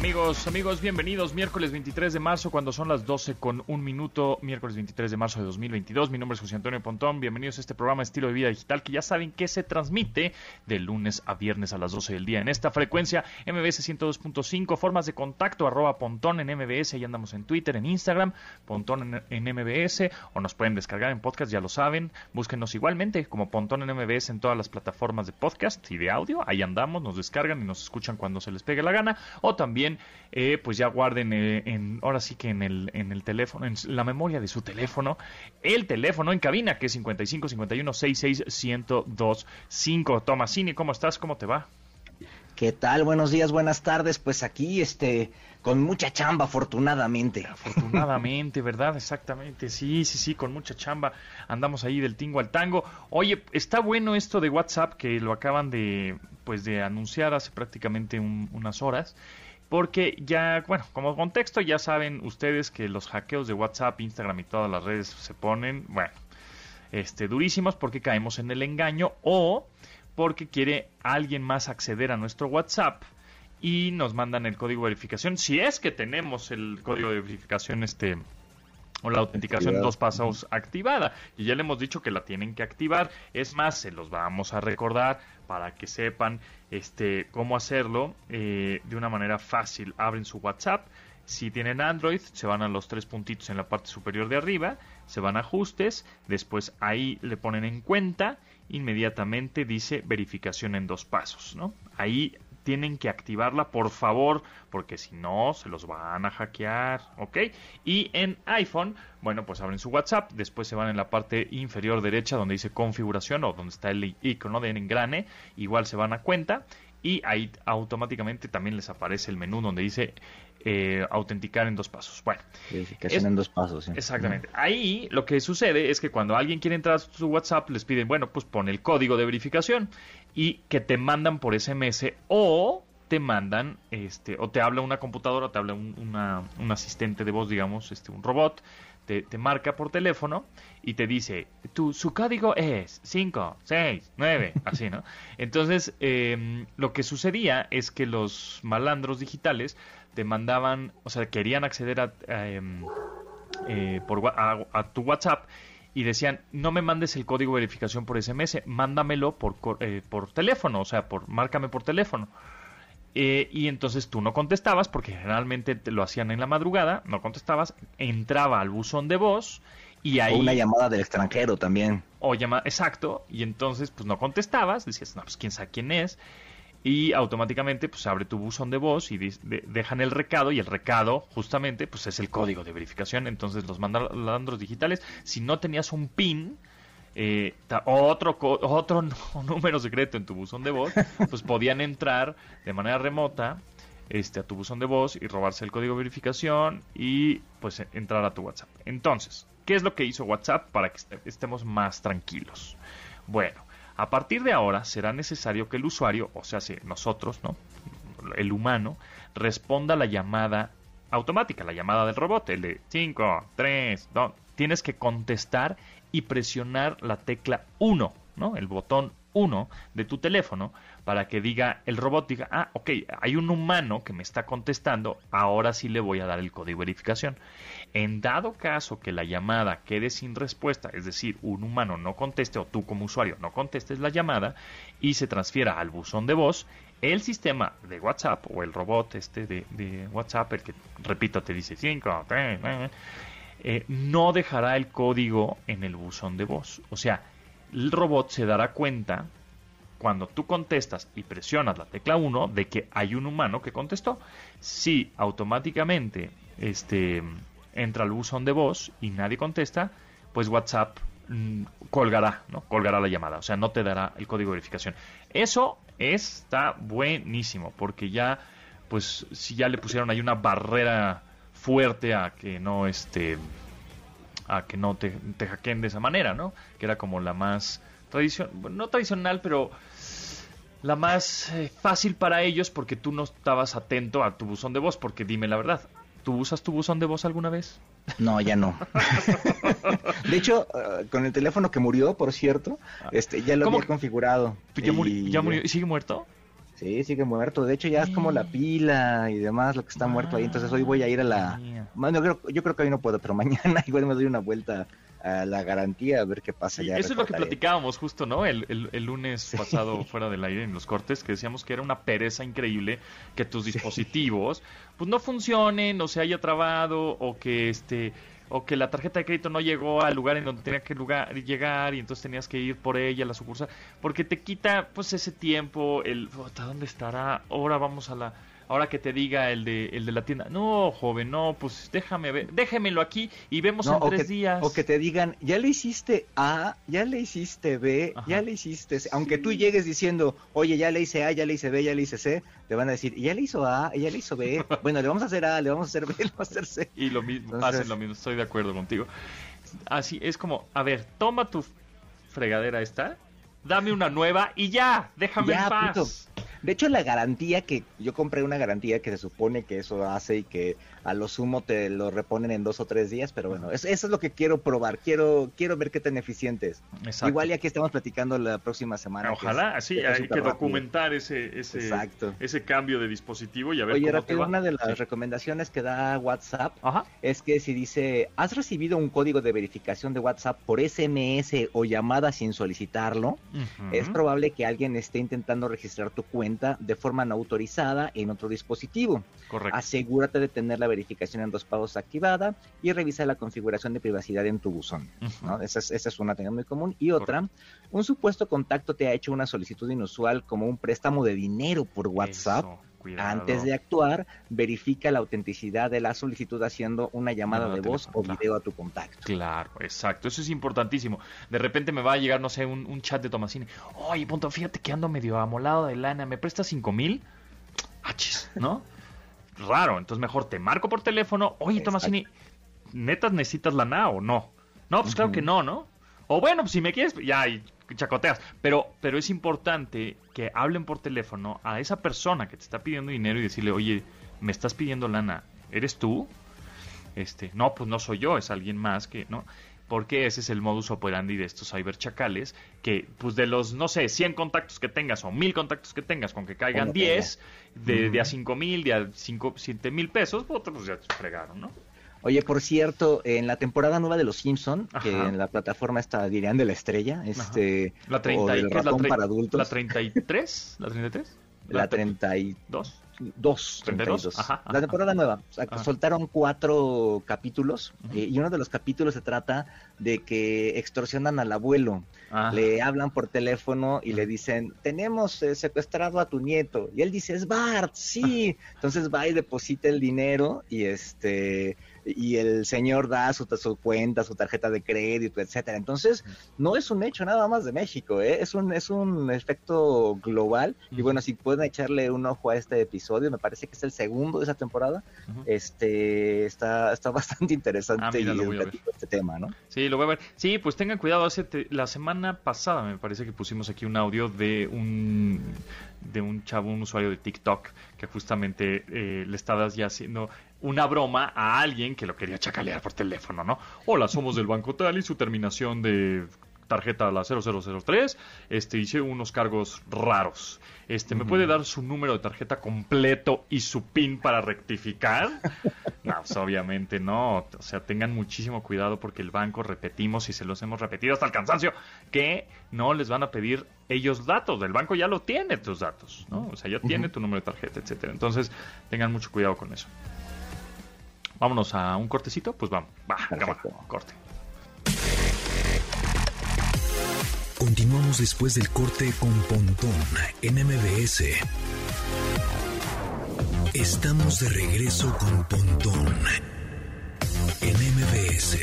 Amigos, amigos, bienvenidos. Miércoles 23 de marzo, cuando son las 12 con un minuto. Miércoles 23 de marzo de 2022. Mi nombre es José Antonio Pontón. Bienvenidos a este programa Estilo de Vida Digital que ya saben que se transmite de lunes a viernes a las 12 del día en esta frecuencia MBS 102.5. Formas de contacto arroba Pontón en MBS. Y andamos en Twitter, en Instagram, Pontón en, en, MBS. O nos pueden descargar en podcast, ya lo saben. Búsquenos igualmente como Pontón en MBS en todas las plataformas de podcast y de audio. Ahí andamos, nos descargan y nos escuchan cuando se les pegue la gana. O también eh, pues ya guarden eh, en, ahora sí que en el, en el teléfono, en la memoria de su teléfono, el teléfono en cabina que es 55 51 66 1025. Tomasini, ¿cómo estás? ¿Cómo te va? ¿Qué tal? Buenos días, buenas tardes. Pues aquí, este, con mucha chamba, afortunadamente. Afortunadamente, ¿verdad? Exactamente. Sí, sí, sí, con mucha chamba. Andamos ahí del tingo al tango. Oye, está bueno esto de WhatsApp que lo acaban de, pues, de anunciar hace prácticamente unas horas porque ya, bueno, como contexto ya saben ustedes que los hackeos de WhatsApp, Instagram y todas las redes se ponen, bueno, este, durísimos porque caemos en el engaño o porque quiere alguien más acceder a nuestro WhatsApp y nos mandan el código de verificación, si es que tenemos el código de verificación este o la autenticación en dos pasos activada. Y ya le hemos dicho que la tienen que activar. Es más, se los vamos a recordar para que sepan este, cómo hacerlo eh, de una manera fácil. Abren su WhatsApp. Si tienen Android, se van a los tres puntitos en la parte superior de arriba, se van a ajustes, después ahí le ponen en cuenta, inmediatamente dice verificación en dos pasos, ¿no? Ahí tienen que activarla, por favor, porque si no, se los van a hackear, ¿ok? Y en iPhone, bueno, pues abren su WhatsApp, después se van en la parte inferior derecha donde dice configuración o donde está el icono de engrane, igual se van a cuenta y ahí automáticamente también les aparece el menú donde dice eh, autenticar en dos pasos. Bueno, verificación en dos pasos. Exactamente. Ahí lo que sucede es que cuando alguien quiere entrar a su WhatsApp les piden, bueno, pues pon el código de verificación y que te mandan por SMS o te mandan, este, o te habla una computadora, o te habla un, una, un asistente de voz, digamos, este, un robot, te, te, marca por teléfono y te dice, tu, su código es 5, 6, 9, así, ¿no? Entonces, eh, lo que sucedía es que los malandros digitales te mandaban, o sea, querían acceder a, em, eh, por, a, tu WhatsApp y decían, no me mandes el código de verificación por SMS, mándamelo por, eh, por teléfono, o sea, por, márcame por teléfono. Eh, y entonces tú no contestabas, porque generalmente te lo hacían en la madrugada, no contestabas, entraba al buzón de voz y ahí... O una llamada del extranjero también. O llama, exacto, y entonces pues no contestabas, decías, no, pues quién sabe quién es, y automáticamente pues abre tu buzón de voz y dejan el recado y el recado justamente pues es el código de verificación. Entonces los malandros digitales. Si no tenías un pin eh, otro otro número secreto en tu buzón de voz pues podían entrar de manera remota este a tu buzón de voz y robarse el código de verificación y pues entrar a tu WhatsApp. Entonces qué es lo que hizo WhatsApp para que estemos más tranquilos bueno a partir de ahora será necesario que el usuario, o sea, nosotros, ¿no? El humano, responda a la llamada automática, la llamada del robot, el de 5, 3, 2. Tienes que contestar y presionar la tecla 1, ¿no? El botón 1 de tu teléfono para que diga el robot diga, ah, ok, hay un humano que me está contestando, ahora sí le voy a dar el código de verificación. En dado caso que la llamada quede sin respuesta, es decir, un humano no conteste o tú como usuario no contestes la llamada y se transfiera al buzón de voz, el sistema de WhatsApp o el robot este de, WhatsApp, el que repito te dice 5, eh, no dejará el código en el buzón de voz. O sea, el robot se dará cuenta cuando tú contestas y presionas la tecla 1 de que hay un humano que contestó. Si automáticamente este, entra al buzón de voz y nadie contesta, pues WhatsApp mm, colgará, ¿no? Colgará la llamada, o sea, no te dará el código de verificación. Eso está buenísimo, porque ya, pues, si ya le pusieron ahí una barrera fuerte a que no, este, a que no te, te hackeen de esa manera, ¿no? Que era como la más tradicional, no tradicional, pero la más eh, fácil para ellos porque tú no estabas atento a tu buzón de voz, porque dime la verdad, ¿tú usas tu buzón de voz alguna vez? No, ya no. De hecho, uh, con el teléfono que murió, por cierto, este, ya lo ¿Cómo había configurado. ¿Ya, muri- Y- ya murió? ¿Y sigue muerto? Sí, sigue muerto. De hecho, ya es como la pila y demás lo que está muerto ahí. Entonces hoy voy a ir a la... Bueno, yo creo, yo creo que hoy no puedo, pero mañana igual me doy una vuelta a la garantía a ver qué pasa. Sí, ya eso es lo que platicábamos justo, ¿no? El, el- el lunes pasado fuera del aire en los cortes, que decíamos que era una pereza increíble que tus dispositivos pues no funcionen o se haya trabado o que este o que la tarjeta de crédito no llegó al lugar en donde tenía que lugar, llegar y entonces tenías que ir por ella a la sucursal porque te quita pues ese tiempo el ¿hasta dónde estará? Ahora vamos a la ahora que te diga el de el de la tienda. No, joven, no, pues déjame ver, déjemelo aquí y vemos No, en tres que, días. o que te digan, ya le hiciste A, ya le hiciste B, Ajá. ya le hiciste C. Aunque tú llegues diciendo, oye, ya le hice A, ya le hice B, ya le hice C, te van a decir, ya le hizo A, ya le hizo B. Bueno, le vamos a hacer A, le vamos a hacer B, le vamos a hacer C. Y lo mismo, Entonces- hacen lo mismo, estoy de acuerdo contigo. Así es como, a ver, toma tu fregadera esta, dame una nueva y ya, déjame Ya, en paz. punto. De hecho, la garantía que yo compré una garantía que se supone que eso hace y que a lo sumo te lo reponen en dos o tres días, pero bueno, es- eso es lo que quiero probar. Quiero quiero ver qué tan eficiente es. Exacto. Igual y aquí estamos platicando la próxima semana. Ojalá, es- sí, que hay que documentar ese, ese, Exacto. ese cambio de dispositivo y a ver Oye, cómo te rápido, va. una de las Sí. recomendaciones que da WhatsApp Ajá. es que si dice, has recibido un código de verificación de WhatsApp por SMS o llamada sin solicitarlo, es probable que alguien esté intentando registrar tu cuenta de forma no autorizada en otro dispositivo. Correcto. Asegúrate de tener la verificación en dos pagos activada y revisa la configuración de privacidad en tu buzón. ¿no? Esa, es, esa es una tenga muy común. Y otra, un supuesto contacto te ha hecho una solicitud inusual como un préstamo de dinero por WhatsApp. Eso, cuidado. Antes de actuar, verifica la autenticidad de la solicitud haciendo una llamada de voz o video a tu contacto. Claro, exacto, eso es importantísimo. De repente me va a llegar, no sé, un, un chat de Tomasini. Oye, punto, fíjate que ando medio amolado de lana, ¿me prestas cinco mil? Achis, ¿no? Raro, entonces mejor te marco por teléfono. Oye. Tomasini, ¿netas necesitas lana o no? No, pues claro que no, ¿no? O bueno, pues si me quieres, ya, y chacoteas. Pero, pero es importante que hablen por teléfono a esa persona que te está pidiendo dinero y decirle, oye, me estás pidiendo lana, ¿eres tú? Este, no, pues no soy yo, es alguien más que, ¿no? Porque ese es el modus operandi de estos cyberchacales, que pues de los, no sé, 100 contactos que tengas o 1000 contactos que tengas, con que caigan Como 10, de, de a Ujú. 5 mil, de a 5, 7 mil pesos, pues pues ya te fregaron, ¿no? Oye, por cierto, en la temporada nueva de Los Simpson, que en la plataforma está dirían de la estrella, este, La 30 o del ¿qué es la, ratón tre- para adultos, la 33, la 33, la 32, 2, 32, 32, ajá, la ajá. temporada nueva. O sea, soltaron cuatro capítulos eh, y uno de los capítulos se trata de que extorsionan al abuelo. Le hablan por teléfono y le dicen, tenemos eh, secuestrado a tu nieto. Y él dice, es Bart, sí. Entonces va y deposita el dinero y este y el señor da su, su cuenta, su tarjeta de crédito, etcétera. Entonces, no es un hecho nada más de México, ¿eh? es un es un efecto global. Y bueno, si pueden echarle un ojo a este episodio, me parece que es el segundo de esa temporada. Este está está bastante interesante Ah, mira, y este tema, ¿no? Sí, lo voy a ver. Sí, pues tengan cuidado. Hace te- la semana pasada me parece que pusimos aquí un audio de un de un chavo, un usuario de TikTok que justamente eh, le estaba ya haciendo una broma a alguien que lo quería chacalear por teléfono, ¿no? Hola, somos del banco tal y su terminación de tarjeta la 0003, este hice unos cargos raros. Este, ¿me puede dar su número de tarjeta completo y su PIN para rectificar? No, pues, obviamente no. O sea, tengan muchísimo cuidado porque el banco, repetimos y se los hemos repetido hasta el cansancio, que no les van a pedir ellos datos. El banco ya lo tiene tus datos, ¿no? O sea, ya tiene tu número de tarjeta, etcétera. Entonces, tengan mucho cuidado con eso. Vámonos a un cortecito, pues vamos. Va, cámara, corte. Continuamos después del corte con Pontón en MBS. Estamos de regreso con Pontón en MBS.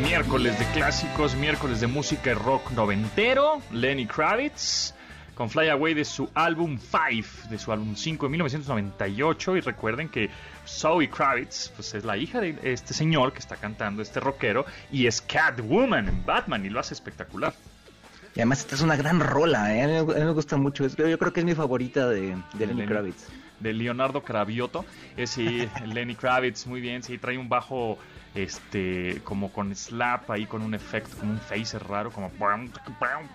Miércoles de clásicos, miércoles de música y rock noventero. Lenny Kravitz con Fly Away de su álbum 5, de su álbum 5 de 1998. Y recuerden que Zoe Kravitz pues, es la hija de este señor que está cantando, este rockero, y es Catwoman en Batman y lo hace espectacular. Y además esta es una gran rola, ¿eh? a, mí, me- gusta mucho. Yo creo que es mi favorita de, de Lenny. Kravitz. de Leonardo Cravioto. Es sí, Lenny Kravitz, muy bien, sí, trae un bajo este, como con slap ahí, con un efecto, como un phaser raro, como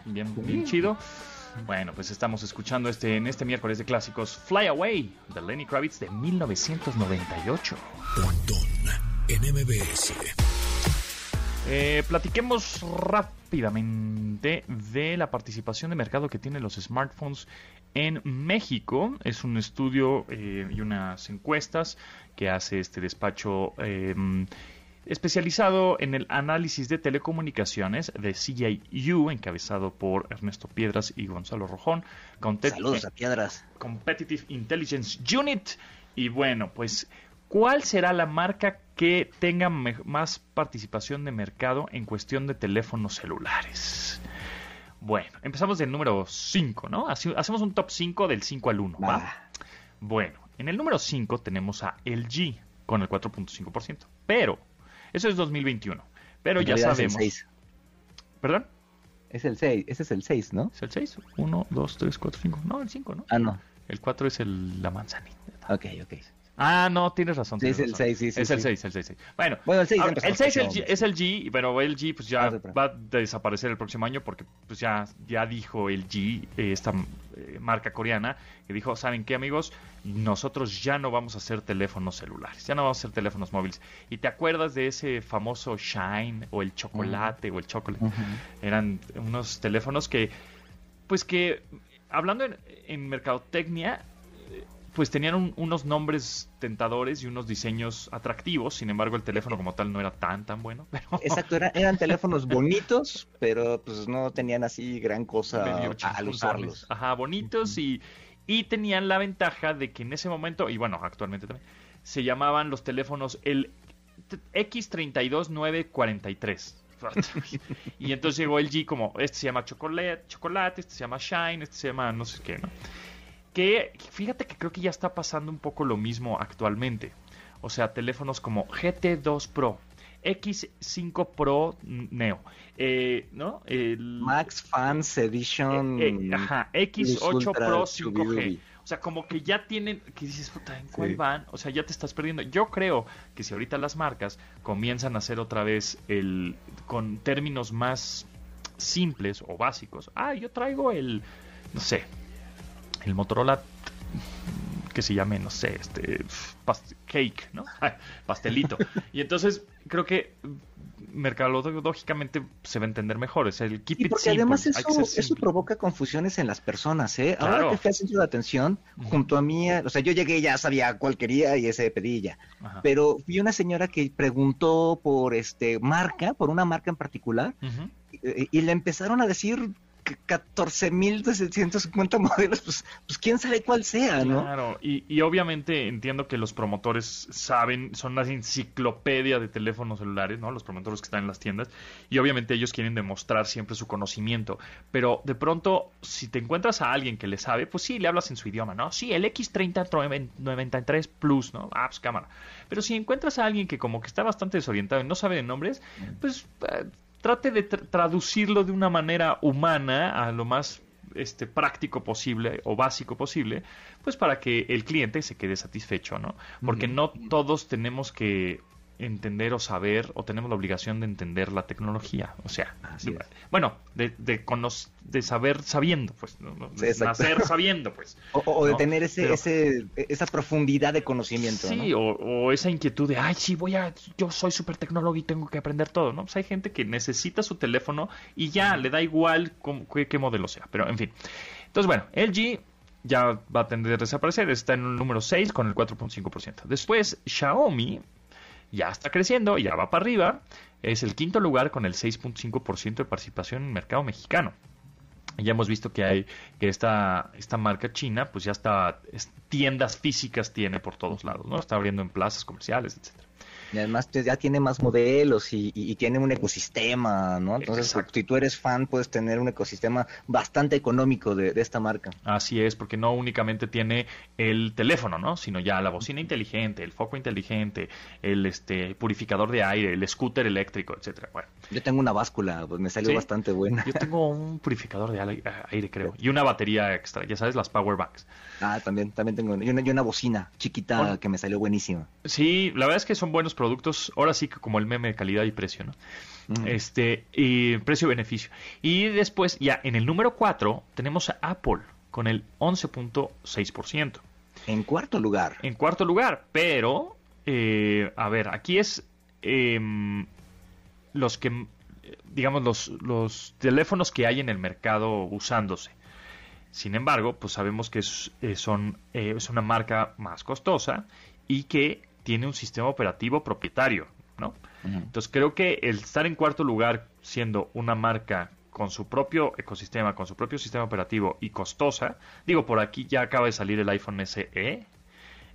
bien, bien chido. Bueno, pues estamos escuchando este en este miércoles de clásicos Fly Away de Lenny Kravitz de 1998. en MBS. Eh, platiquemos rápidamente de la participación de mercado que tienen los smartphones en México. Es un estudio eh, y unas encuestas que hace este despacho em, especializado en el análisis de telecomunicaciones de CIU, encabezado por Ernesto Piedras y Gonzalo Rojón. Saludos a Piedras. Competitive Intelligence Unit. Y bueno, pues, ¿cuál será la marca que tenga más participación de mercado en cuestión de teléfonos celulares? Bueno, empezamos del número 5, ¿no? hacemos un top 5 del 5 al 1, ¿va? Bueno, en el número 5 tenemos a LG con el 4.5%. Pero, eso es 2021. Pero ya sabemos. Es el 6. ¿Perdón? Es el 6, ese es el 6, ¿no? ¿Es el 6? 1, 2, 3, 4, 5. No, el 5, ¿no? Ah, no. El 4 es el, la manzanita. Ok, ok. Ah, no, tienes razón. Sí, es el 6, sí, sí. Es el 6, el 6, Bueno, bueno el 6 el 6 es el G, pero el G pues ya ah, va a desaparecer el próximo año porque pues ya, ya dijo el G, eh, esta eh, marca coreana, que dijo, ¿saben qué amigos? Nosotros ya no vamos a hacer teléfonos celulares, ya no vamos a hacer teléfonos móviles. ¿Y te acuerdas de ese famoso Shine o el chocolate o el chocolate? Eran unos teléfonos que, pues que, hablando en, en mercadotecnia, pues tenían unos nombres tentadores y unos diseños atractivos, sin embargo el teléfono como tal no era tan tan bueno. Exacto, eran teléfonos bonitos, pero pues no tenían así gran cosa al usarlos. Ajá, bonitos y, y tenían la ventaja de que en ese momento, y bueno, actualmente también, se llamaban los teléfonos el X32943. y entonces llegó el G como, este se llama chocolate, chocolate, este se llama shine, este se llama no sé qué, ¿no? Que fíjate que creo que ya está pasando un poco lo mismo actualmente. O sea, teléfonos como GT2 Pro, X5 Pro Neo, eh, ¿no? El, Max Fans Edition. Eh, eh, ajá, X8 Pro 5G. O sea, como que ya tienen, que dices, puta, ¿en cuál van? O sea, ya te estás perdiendo. Yo creo que si ahorita las marcas comienzan a hacer otra vez el, con términos más simples o básicos. Ah, yo traigo el, no sé, el Motorola que se llame, no sé, este cake, ¿no? Pastelito. Y entonces creo que mercadológicamente se va a entender mejor. Es el keep y porque además eso, provoca confusiones en las personas, ¿eh? Ahora que fui al centro de atención, junto a mí, o sea, yo llegué ya sabía cuál quería y ese pedí ya. Pero vi una señora que preguntó por este marca, por una marca en particular, y, le empezaron a decir 14.750 modelos, pues, pues quién sabe cuál sea, ¿no? Claro, y, y, obviamente entiendo que los promotores saben, son una enciclopedia de teléfonos celulares, ¿no? Los promotores que están en las tiendas, y obviamente ellos quieren demostrar siempre su conocimiento, pero de pronto, si te encuentras a alguien que le sabe, pues sí, le hablas en su idioma, ¿no? Sí, el X3093 Plus, ¿no? Ah, cámara. Pero si encuentras a alguien que como que está bastante desorientado y no sabe de nombres, pues eh, trate de traducirlo de una manera humana a lo más este, práctico posible o básico posible, pues para que el cliente se quede satisfecho, ¿no? Porque no todos tenemos que entender o saber o tenemos la obligación de entender la tecnología. O sea, bueno, de, de, de, saber sabiendo, pues, nacer sabiendo, pues. O, de tener ese, ese, esa profundidad de conocimiento. Sí, o, esa inquietud de, ay, sí, voy a, yo soy súper tecnólogo y tengo que aprender todo, ¿no? Pues hay gente que necesita su teléfono y ya, le da igual qué, qué modelo sea, pero en fin. Entonces, bueno, LG ya va a tender a desaparecer, está en el número 6 con el 4.5%. Después, Xiaomi ya está creciendo, ya va para arriba. Es el quinto lugar con el 6.5% de participación en el mercado mexicano. Ya hemos visto que hay que esta, esta marca china, pues ya está, tiendas físicas tiene por todos lados, ¿no? Está abriendo en plazas comerciales, etcétera. Y además pues, ya tiene más modelos y, tiene un ecosistema, ¿no? Entonces, si tú eres fan, puedes tener un ecosistema bastante económico de, esta marca. Así es, porque no únicamente tiene el teléfono, ¿no? Sino ya la bocina inteligente, el foco inteligente, el este purificador de aire, el scooter eléctrico, etcétera. Bueno. Yo tengo una báscula, pues me salió bastante buena. Yo tengo un purificador de aire, creo, y una batería extra, ya sabes, las power banks. Ah, también, también tengo. Y una, una bocina chiquita que me salió buenísima. Sí, la verdad es que son buenos productos, ahora sí que como el meme de calidad y precio, ¿no? Este, y precio-beneficio. Y después, ya en el número 4, tenemos a Apple con el 11.6%. En cuarto lugar. En cuarto lugar, pero, eh, a ver, aquí es em, los que, digamos, los, los teléfonos que hay en el mercado usándose. Sin embargo, pues sabemos que es, eh, son, eh, es una marca más costosa y que tiene un sistema operativo propietario, ¿no? Entonces creo que el estar en cuarto lugar siendo una marca con su propio ecosistema, con su propio sistema operativo y costosa, digo, por aquí ya acaba de salir el iPhone SE,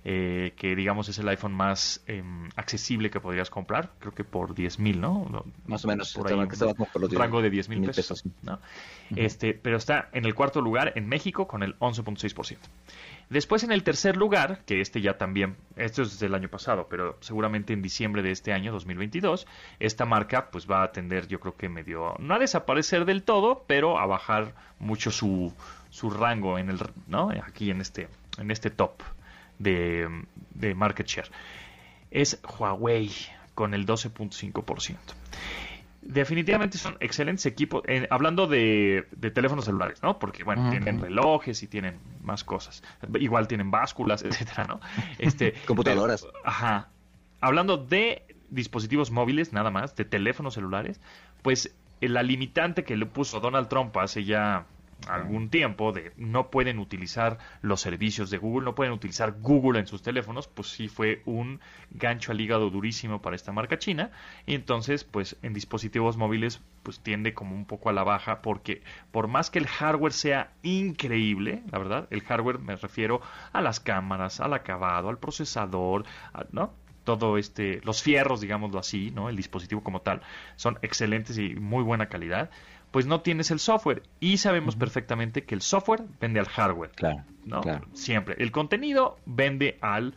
eh, que digamos es el iPhone más em, accesible que podrías comprar, creo que por 10 mil, ¿no? Más o menos, por ahí, un rango de 10 mil pesos, ¿no? este, pero está en el cuarto lugar en México con el 11.6%. Después en el tercer lugar, que este ya también, esto es del año pasado, pero seguramente en diciembre de este año, 2022, esta marca pues va a tender yo creo que medio, no a desaparecer del todo, pero a bajar mucho su, su rango en el, ¿no? Aquí en este, en este top de, de market share. Es Huawei con el 12.5% definitivamente son excelentes equipos, hablando de, teléfonos celulares, ¿no? Porque, bueno, tienen relojes y tienen más cosas. Igual tienen básculas, etcétera, ¿no? Este, Computadoras. ajá. Hablando de dispositivos móviles, nada más, de teléfonos celulares, pues la limitante que le puso Donald Trump hace ya algún tiempo de no pueden utilizar los servicios de Google, no pueden utilizar Google en sus teléfonos, pues sí fue un gancho al hígado durísimo para esta marca china. Y entonces pues en dispositivos móviles pues tiende como un poco a la baja porque por más que el hardware sea increíble, la verdad, el hardware me refiero a las cámaras, al acabado, al procesador, ¿no? todo este los fierros digámoslo así no el dispositivo como tal son excelentes y muy buena calidad pues no tienes el software. Y sabemos perfectamente que el software vende al hardware. Claro. ¿no? Siempre. El contenido vende al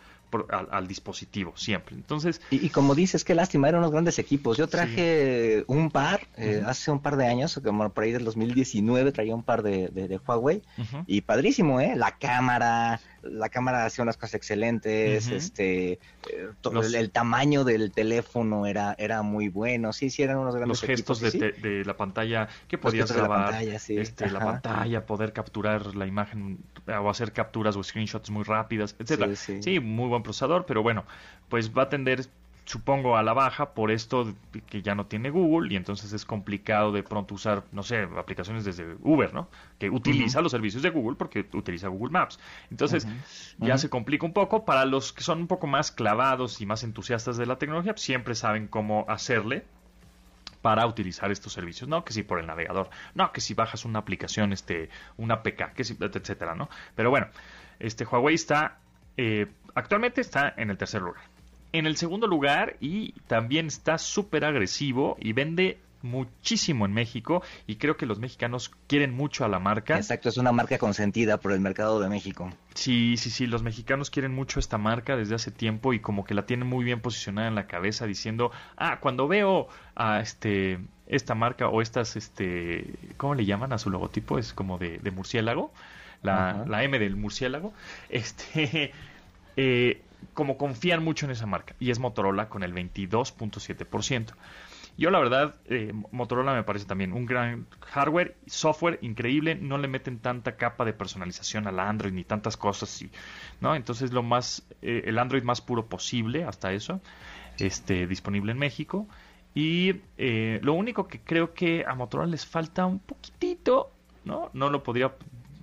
al, dispositivo siempre. Entonces, y, como dices, qué lástima, eran unos grandes equipos. Yo traje un par eh, hace un par de años, como por ahí del 2019 traía un par de, de, Huawei. Y padrísimo, ¿eh? La cámara, la cámara hacía unas cosas excelentes, este, eh, el, tamaño del teléfono era, era muy bueno, sí, sí, eran unos grandes Los gestos de, la pantalla que podías grabar, la pantalla, este, la pantalla, poder capturar la imagen o hacer capturas o screenshots muy rápidas, etcétera. Sí, muy buen procesador, pero bueno, pues va a tender supongo a la baja por esto que ya no tiene Google y entonces es complicado de pronto usar, no sé, aplicaciones desde Uber, ¿no? Que utiliza los servicios de Google porque utiliza Google Maps. Entonces ya se complica un poco. Para los que son un poco más clavados y más entusiastas de la tecnología, pues, siempre saben cómo hacerle para utilizar estos servicios, ¿no? Que si por el navegador, no, que si bajas una aplicación, este, una PK, que si, etcétera, ¿no? Pero bueno, este Huawei está, eh, actualmente está en el tercer lugar en el segundo lugar y también está súper agresivo y vende muchísimo en México y creo que los mexicanos quieren mucho a la marca. Exacto, es una marca consentida por el mercado de México. Sí, sí, sí, los mexicanos quieren mucho esta marca desde hace tiempo y como que la tienen muy bien posicionada en la cabeza diciendo, ah, cuando veo a este esta marca o estas, este, ¿cómo le llaman a su logotipo? Es como de, murciélago, la, la M del murciélago, este... Eh, como confían mucho en esa marca y es Motorola con el 22.7%. Yo la verdad, eh, Motorola me parece también un gran hardware, software increíble, no le meten tanta capa de personalización al Android ni tantas cosas, ¿no? Entonces lo más, eh, el Android más puro posible, hasta eso, este, disponible en México. Y eh, lo único que creo que a Motorola les falta un poquitito, ¿no? No lo podría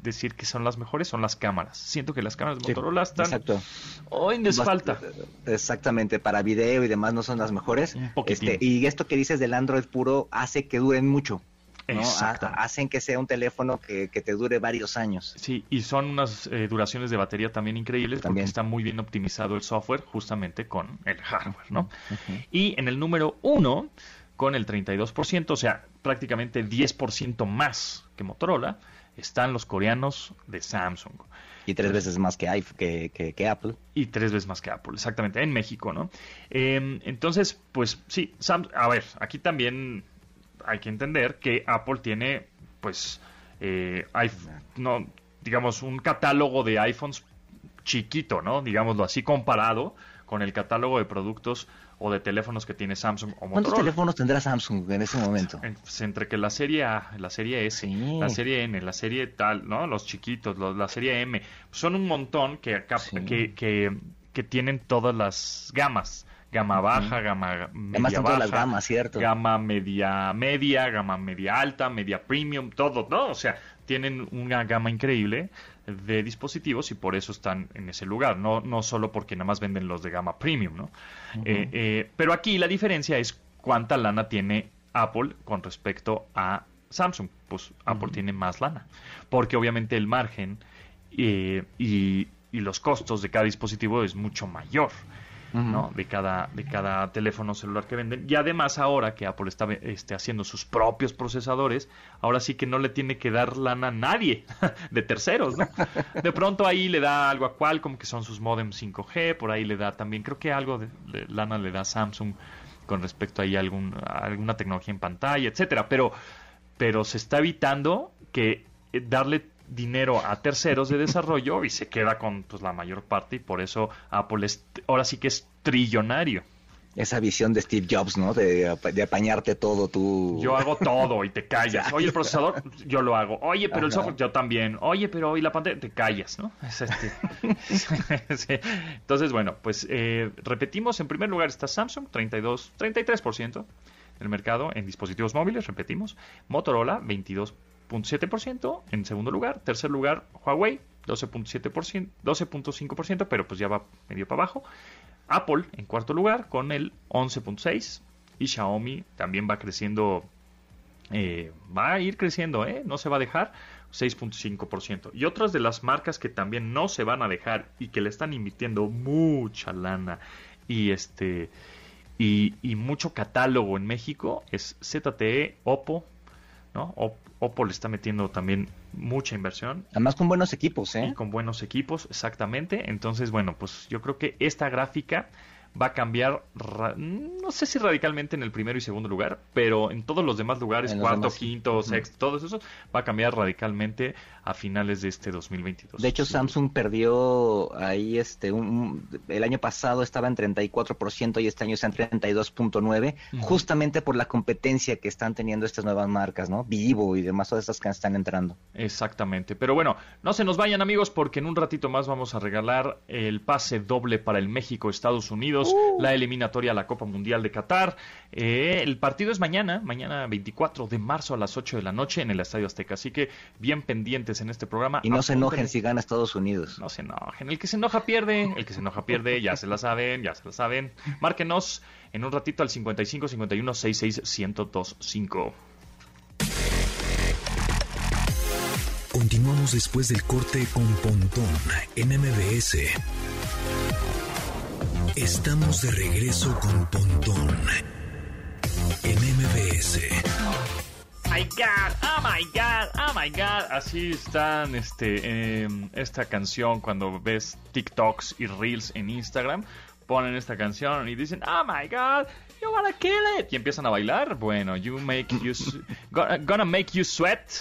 decir que son las mejores son las cámaras. Siento que las cámaras de Motorola están. Exacto. Hoy les falta. Exactamente, para video y demás no son las mejores. Este, y esto que dices del Android puro hace que duren mucho. ¿no? hacen que sea un teléfono que, te dure varios años. Sí, y son unas eh, duraciones de batería también increíbles también. porque está muy bien optimizado el software justamente con el hardware, ¿no? Y en el número uno, con el 32%, o sea, prácticamente 10% más que Motorola, están los coreanos de Samsung. Y tres veces más que, que, Apple. Y tres veces más que Apple, exactamente, en México, ¿no? Em, entonces, pues sí, a ver, aquí también hay que entender que Apple tiene, pues, eh, digamos, un catálogo de iPhones chiquito, ¿no? Digámoslo así, comparado con el catálogo de productos o de teléfonos que tiene Samsung o Motorola. ¿Cuántos teléfonos tendrá Samsung en ese momento? Pues, entre que la serie A, la serie S, la serie N, la serie tal, ¿no? Los chiquitos, la serie M, son un montón que, que, que, que tienen todas las gamas gama baja, gama media baja, las gamas, ¿cierto? gama media media, gama media alta, media premium, todo, ¿no? O sea, tienen una gama increíble de dispositivos y por eso están en ese lugar, no, no solo porque nada más venden los de gama premium, ¿no? Eh, eh, pero aquí la diferencia es cuánta lana tiene Apple con respecto a Samsung. Pues Apple tiene más lana, porque obviamente el margen eh, y, y los costos de cada dispositivo es mucho mayor. ¿No? de, cada, de cada teléfono celular que venden. Y además ahora que Apple está este, haciendo sus propios procesadores, ahora sí que no le tiene que dar lana a nadie de terceros. De pronto ahí le da algo a Qualcomm, que son sus modems 5G, por ahí le da también, creo que algo de, lana le da Samsung con respecto ahí a, algún, alguna tecnología en pantalla, etcétera. Pero, pero se está evitando que eh, darle dinero a terceros de desarrollo y se queda con pues, la mayor parte y por eso Apple es, ahora sí que es trillonario. Esa visión de Steve Jobs, ¿no? De, apañarte todo tú. Yo hago todo y te callas. Oye, el procesador, yo lo hago. Oye, pero el software, yo también. Oye, pero hoy la pantalla, te callas, ¿no? Este. Entonces, bueno, pues eh, repetimos. En primer lugar está Samsung, 32, 33% del mercado en dispositivos móviles, repetimos. Motorola, 22 12.7%. En segundo lugar, tercer lugar, Huawei, 12.7%, 12.5%, pero pues ya va medio para abajo. Apple en cuarto lugar con el 11.6% y Xiaomi también va creciendo, eh, va a ir creciendo, ¿eh? no se va a dejar, 6.5%. Y otras de las marcas que también no se van a dejar y que le están invirtiendo mucha lana y este y, y mucho catálogo en México es ZTE, Oppo, ¿no? Oppo le está metiendo también mucha inversión. Además con buenos equipos, ¿eh? con buenos equipos, exactamente. Entonces, bueno, pues yo creo que esta gráfica va a cambiar, no sé si radicalmente en el primero y segundo lugar, pero en todos los demás lugares, cuarto, quinto, sexto, todos esos, va a cambiar radicalmente a finales de este 2022. De hecho, Samsung perdió ahí, este, un, el año pasado estaba en 34% y este año está en 32.9%, justamente por la competencia que están teniendo estas nuevas marcas, ¿no? Vivo y demás, todas estas que están entrando. Exactamente, pero bueno, no se nos vayan amigos porque en un ratito más vamos a regalar el pase doble para el México-Estados Unidos Uh. la eliminatoria a la Copa Mundial de Qatar. Eh, el partido es mañana, mañana 24 de marzo a las 8 de la noche en el Estadio Azteca. Así que bien pendientes en este programa. Y no se enojen si gana Estados Unidos. No se enojen. El que se enoja pierde. El que se enoja pierde. Ya se la saben, ya se la saben. Márquenos en un ratito al 55 51 66 1025. Continuamos después del corte con Pontón en MBS. Estamos de regreso con Pontón en MBS. My God, oh my God, oh my God. Así están este, esta canción cuando ves TikToks y Reels en Instagram. Ponen esta canción y dicen, oh my God, you wanna kill it. Y empiezan a bailar. Bueno, you make you, gonna make you sweat.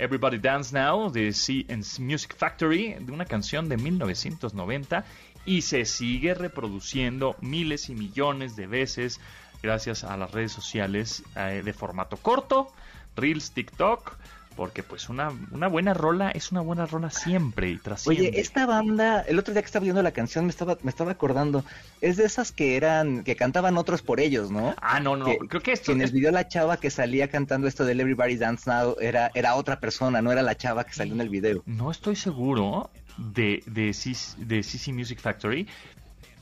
Everybody Dance Now de C Music Factory, de una canción de 1990 y se sigue reproduciendo miles y millones de veces gracias a las redes sociales eh, de formato corto, Reels, TikTok, porque pues una, una buena rola es una buena rola siempre y trasciende. Oye, esta banda, el otro día que estaba viendo la canción me estaba, me estaba acordando, es de esas que eran, que cantaban otros por ellos, ¿no? Ah, no, no, creo que esto... en el video la chava que salía cantando esto del Everybody Dance Now era, era otra persona, no era la chava que salió en el video. No estoy seguro, de, de, de CC Music Factory,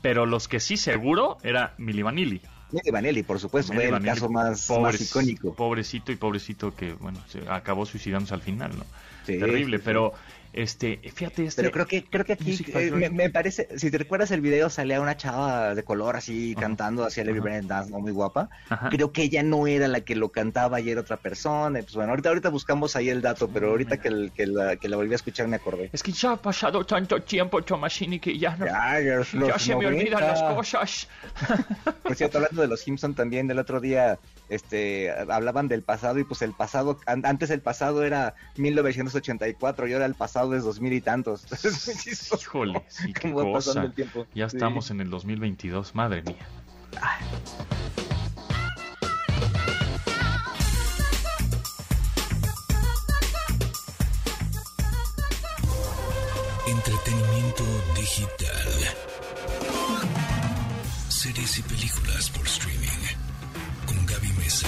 pero los que sí seguro era Milli Vanilli. Milli Vanilli, por supuesto, fue el caso más, icónico. Pobrecito y pobrecito que, bueno, se acabó suicidándose al final, ¿no? Terrible, pero este, fíjate, este, Pero creo que, creo que aquí eh, me, parece, si te recuerdas el video, salía una chava de color así cantando hacia Lady Brand Dance, ¿no? muy guapa. Creo que ella no era la que lo cantaba y era otra persona. pues bueno, ahorita, ahorita buscamos ahí el dato, pero ahorita que, que, la, que la volví a escuchar me acordé. Es que ya ha pasado tanto tiempo, Tomashini, que ya no. Ya, se me olvidan las cosas. Por cierto, hablando de los Simpson también, del otro día este hablaban del pasado y pues el pasado, antes el pasado era 1984 y ahora el pasado es dos mil y tantos. Híjole, sí, qué cosa. Ya estamos en el 2022, madre mía. Entretenimiento digital. Series y películas por streaming. Mesa.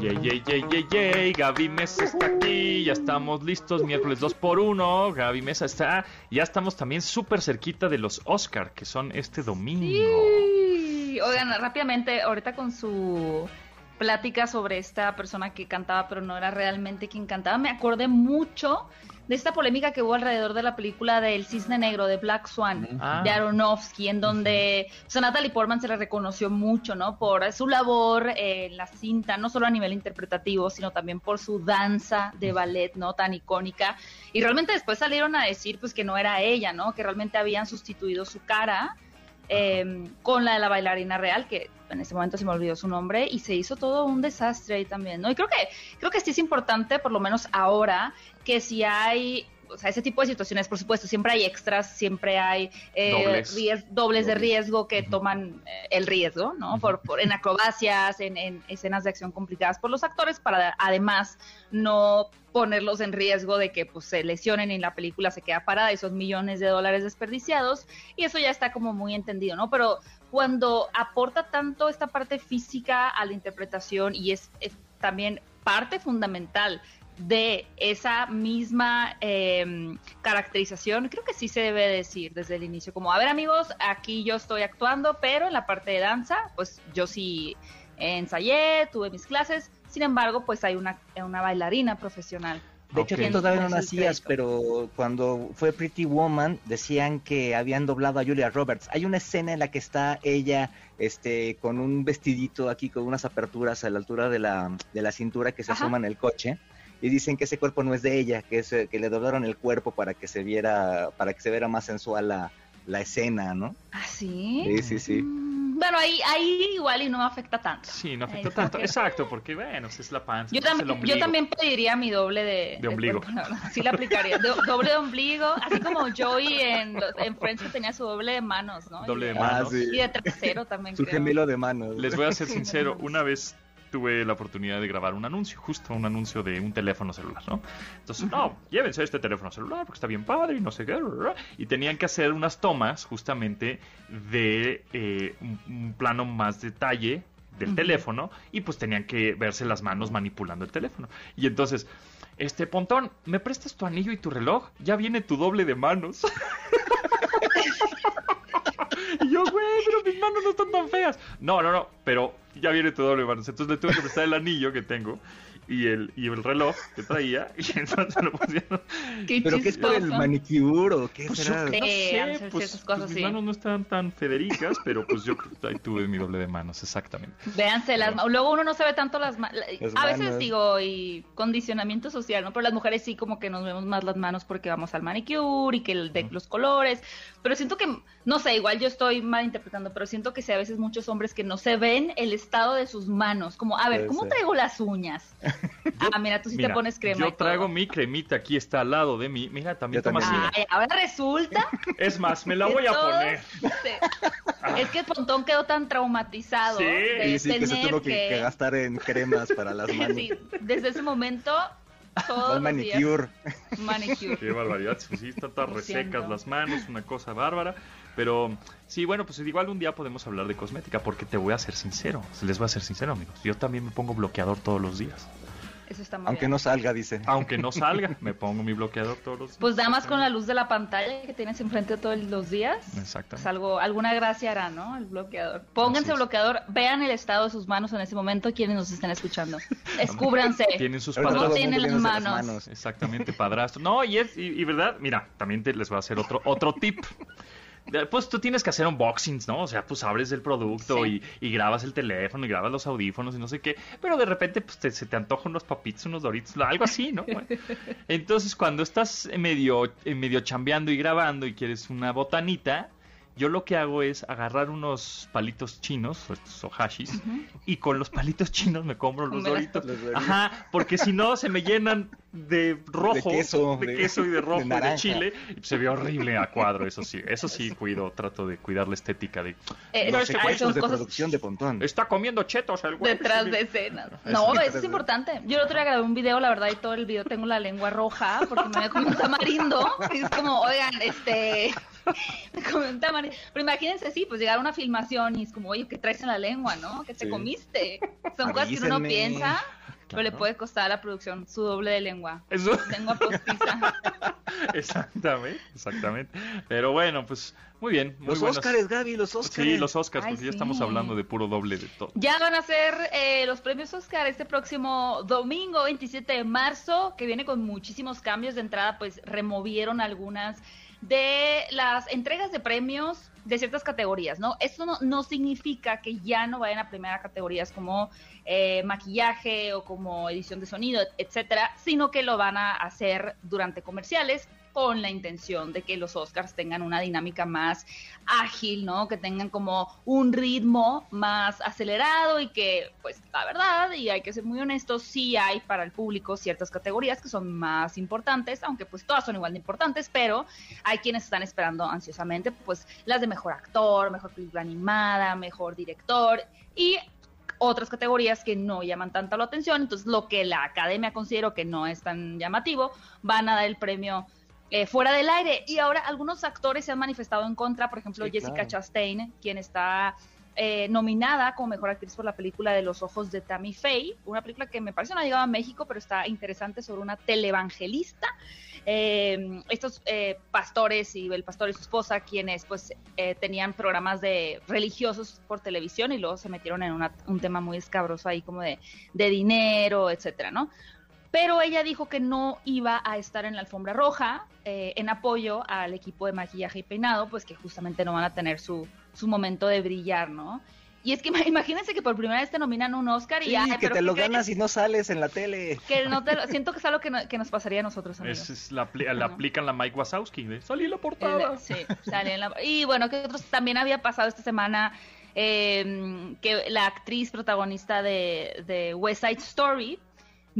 Yay, yay, yay, yay, yay. Gaby Mesa está aquí. Ya estamos listos. Miércoles 2 por 1 Gaby Mesa está. Ya estamos también súper cerquita de los Oscar, que son este domingo. Sí. Oigan, rápidamente, ahorita con su plática sobre esta persona que cantaba, pero no era realmente quien cantaba, me acordé mucho de esta polémica que hubo alrededor de la película del Cisne Negro de Black Swan Ah. de Aronofsky, en donde o sea, Natalie Portman se le reconoció mucho, ¿no? Por su labor en la cinta, no solo a nivel interpretativo, sino también por su danza de ballet, ¿no? Tan icónica. Y realmente después salieron a decir, pues, que no era ella, ¿no? Que realmente habían sustituido su cara eh, con la de la bailarina real, que en ese momento se me olvidó su nombre, y se hizo todo un desastre ahí también, ¿no? Y creo que, creo que sí es importante, por lo menos ahora, que si hay o sea, ese tipo de situaciones, por supuesto, siempre hay extras, siempre hay eh, Dobles. ries- dobles de riesgo que toman eh, el riesgo, ¿no? por, por- en acrobacias, en, en escenas de acción complicadas por los actores, para además no ponerlos en riesgo de que pues, se lesionen y la película se queda parada y son millones de dólares desperdiciados, y eso ya está como muy entendido, ¿no? Pero cuando aporta tanto esta parte física a la interpretación y es, es también parte fundamental de esa misma eh, caracterización, creo que sí se debe decir desde el inicio, como, a ver amigos, aquí yo estoy actuando, pero en la parte de danza, pues yo sí ensayé, tuve mis clases, sin embargo, pues hay una, una bailarina profesional. De hecho, tú todavía no nacías, pero cuando fue Pretty Woman decían que habían doblado a Julia Roberts. Hay una escena en la que está ella este, con un vestidito aquí, con unas aperturas a la altura de la, de la cintura que se Ajá. asoma en el coche. Y dicen que ese cuerpo no es de ella, que, es, que le doblaron el cuerpo para que se viera, para que se viera más sensual la, la escena, ¿no? ¿Ah, sí? Sí, sí, sí. Mm, Bueno, ahí, ahí igual y no afecta tanto. Sí, no afecta Ahí, tanto. Exacto, porque bueno, si es la panza. Yo es el también, yo ombligo. también pediría mi doble de, De ombligo. verdad. Sí la aplicaría. Do- doble de ombligo, así como Joey en, en Friends que tenía su doble de manos, ¿no? Doble de Ah, manos. sí. Y de trasero también, Su creo. gemelo de manos. Les voy a ser sincero, una vez tuve la oportunidad de grabar un anuncio, justo un anuncio de un teléfono celular, ¿no? Entonces, no, llévense este teléfono celular porque está bien padre y no sé qué. Y tenían que hacer unas tomas justamente de eh, un, un plano más detalle del teléfono y pues tenían que verse las manos manipulando el teléfono. Y entonces, este Pontón, ¿me prestas tu anillo y tu reloj? Ya viene tu doble de manos. Yo, güey, pero mis manos no están tan feas. No, no, no, pero ya viene tu doble manos. Entonces le tuve que prestar el anillo que tengo y el, y el reloj que traía. Y entonces lo pusieron. Qué ¿Pero qué es por el manicure o qué Pues yo será? creo, no sé, pues, ciertas cosas, pues mis sí. manos no están tan federicas, pero pues yo ahí tuve mi doble de manos, exactamente. Véanse las Pero- manos. Luego uno no se ve tanto las manos. Las A veces manos. digo, y condicionamiento social, ¿no? Pero las mujeres sí como que nos vemos más las manos porque vamos al manicure y que el de los colores. Pero siento que, no sé, igual yo estoy mal interpretando, pero siento que sí, a veces muchos hombres que no se ven el estado de sus manos. Como, a ver, Puede ¿cómo ser. traigo las uñas? ah, mira, tú sí Mira, te pones crema. Yo traigo mi cremita, aquí está al lado de mí. Mira, también Yo toma también. así. Ay, ahora resulta Es más, me la voy a poner. se- Es que Pontón quedó tan traumatizado Sí. de Sí, sí, que se tener tuvo que, que gastar en cremas para las manos. Sí, desde ese momento, todos los días, manicure. manicure. Qué barbaridad, sí, sí, están tan resecas las manos, una cosa bárbara. Pero sí, bueno, pues igual un día podemos hablar de cosmética, porque te voy a ser sincero, les voy a ser sincero, amigos. Yo también me pongo bloqueador todos los días. Eso está muy Aunque bien. no salga, dice. Aunque no salga, me pongo mi bloqueador todos los días. Pues nada más con la luz de la pantalla que tienes enfrente todos los días. Pues Exactamente. algo, alguna gracia hará, ¿no? El bloqueador. Pónganse bloqueador, vean el estado de sus manos en ese momento, quienes nos estén escuchando. Escúbranse. Tienen sus mundo tienen las manos. Exactamente, padrastro. No, y es, y, y verdad, mira, también te les voy a hacer otro, otro tip. Pues tú tienes que hacer unboxings, ¿no? O sea, pues abres el producto Sí. y, y grabas el teléfono y grabas los audífonos y no sé qué. Pero de repente, pues te- se te antojan unos papitos, unos doritos, algo así, ¿no? Bueno, entonces, cuando estás medio, medio chambeando y grabando y quieres una botanita, yo lo que hago es agarrar unos palitos chinos, estos ohashis, y con los palitos chinos me compro los doritos. Los Doritos. Ajá, porque si no se me llenan de rojo, De queso, de de- queso y de rojo y de naranja. chile, y se ve horrible a cuadro, eso sí, eso sí cuido, trato de cuidar la estética de Eh, Los son de cosas producción de Pontón. está comiendo chetos el güey. detrás de escenas. No, eso es importante. Yo el otro día grabé un video, la verdad, y todo el video tengo la lengua roja porque me comí un tamarindo. Y es como, oigan, este. Me. Pero imagínense, sí, pues llegar a una filmación y es como, oye, ¿qué traes en la lengua, no? ¿Qué te Sí. comiste? Son cosas que uno piensa, pero le puede costar a la producción su doble de lengua. Eso, Lengua postiza. exactamente, exactamente. Pero bueno, pues muy bien, muy Los buenos. Óscares, Gaby, los Óscares. Sí, los Oscars, Ay, porque ya sí. estamos hablando de puro doble de todo. Ya van a ser eh, los premios Oscar este próximo domingo 27 de marzo, que viene con muchísimos cambios. De entrada, pues removieron algunas de las entregas de premios de ciertas categorías, ¿no? Esto no, no significa que ya no vayan a premiar a categorías como eh, maquillaje o como edición de sonido, etcétera, sino que lo van a hacer durante comerciales con la intención de que los Oscars tengan una dinámica más ágil, ¿no? Que tengan como un ritmo más acelerado y que, pues, la verdad, y hay que ser muy honestos, sí hay para el público ciertas categorías que son más importantes, aunque pues todas son igual de importantes, pero hay quienes están esperando ansiosamente, pues, las de mejor actor, mejor película animada, mejor director y otras categorías que no llaman tanto la atención, entonces lo que la academia considero que no es tan llamativo, van a dar el premio eh, fuera del aire. Y ahora algunos actores se han manifestado en contra, por ejemplo, Sí, Jessica claro. Chastain, quien está eh, nominada como mejor actriz por la película de Los Ojos de Tammy Faye, una película que me parece no ha llegado a México, pero está interesante sobre una televangelista. Eh, estos eh, pastores y el pastor y su esposa, quienes pues eh, tenían programas de religiosos por televisión y luego se metieron en una- un tema muy escabroso ahí como de, de dinero, etcétera, ¿no? Pero ella dijo que no iba a estar en la alfombra roja eh, en apoyo al equipo de maquillaje y peinado, pues que justamente no van a tener su, su momento de brillar, ¿no? Y es que ima- imagínense que por primera vez te nominan un Oscar y Sí, ay, que pero te ¿qué lo crees? ganas y no sales en la tele. Que no te lo- siento que es algo que, no- que nos pasaría a nosotros, amigos. Es, es la, apli- la Ajá. aplican la Mike Wazowski de salí en la portada. sí, sale en la- Y bueno, que otros también había pasado esta semana eh, que la actriz protagonista de, de West Side Story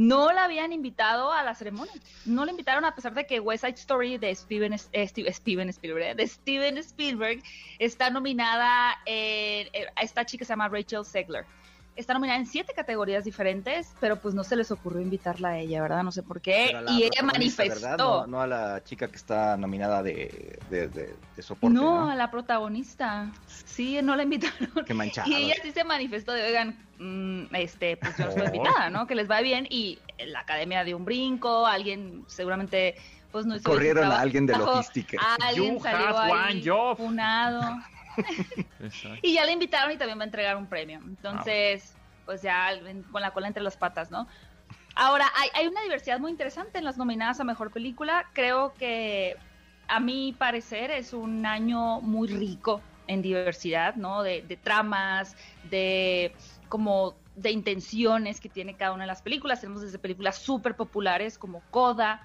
no la habían invitado a la ceremonia. No la invitaron a pesar de que West Side Story de Steven, eh, Steve- Steven Spielberg, eh, de Steven Spielberg está nominada eh, a esta chica que se llama Rachel Segler. Está nominada en siete categorías diferentes, pero pues no se les ocurrió invitarla a ella, ¿verdad? No sé por qué. Y ella manifestó. No, no a la chica que está nominada de, de, de- de soporte. No, No, a la protagonista. Sí, no la invitaron. Qué manchado. Y ella sí se manifestó de, oigan, mm, este, pues yo no estoy Oh. invitada, ¿no? Que les va bien. Y la academia dio un brinco, alguien seguramente, pues no Corrieron a alguien de logística. Alguien You salió ahí funado. Y ya la invitaron y también va a entregar un premio. Entonces, pues ya con la cola entre las patas, ¿no? Ahora, hay, hay una diversidad muy interesante en las nominadas a Mejor Película. Creo que, a mi parecer, es un año muy rico en diversidad, ¿no? De, de tramas, de como de intenciones que tiene cada una de las películas. Tenemos desde películas súper populares como Coda,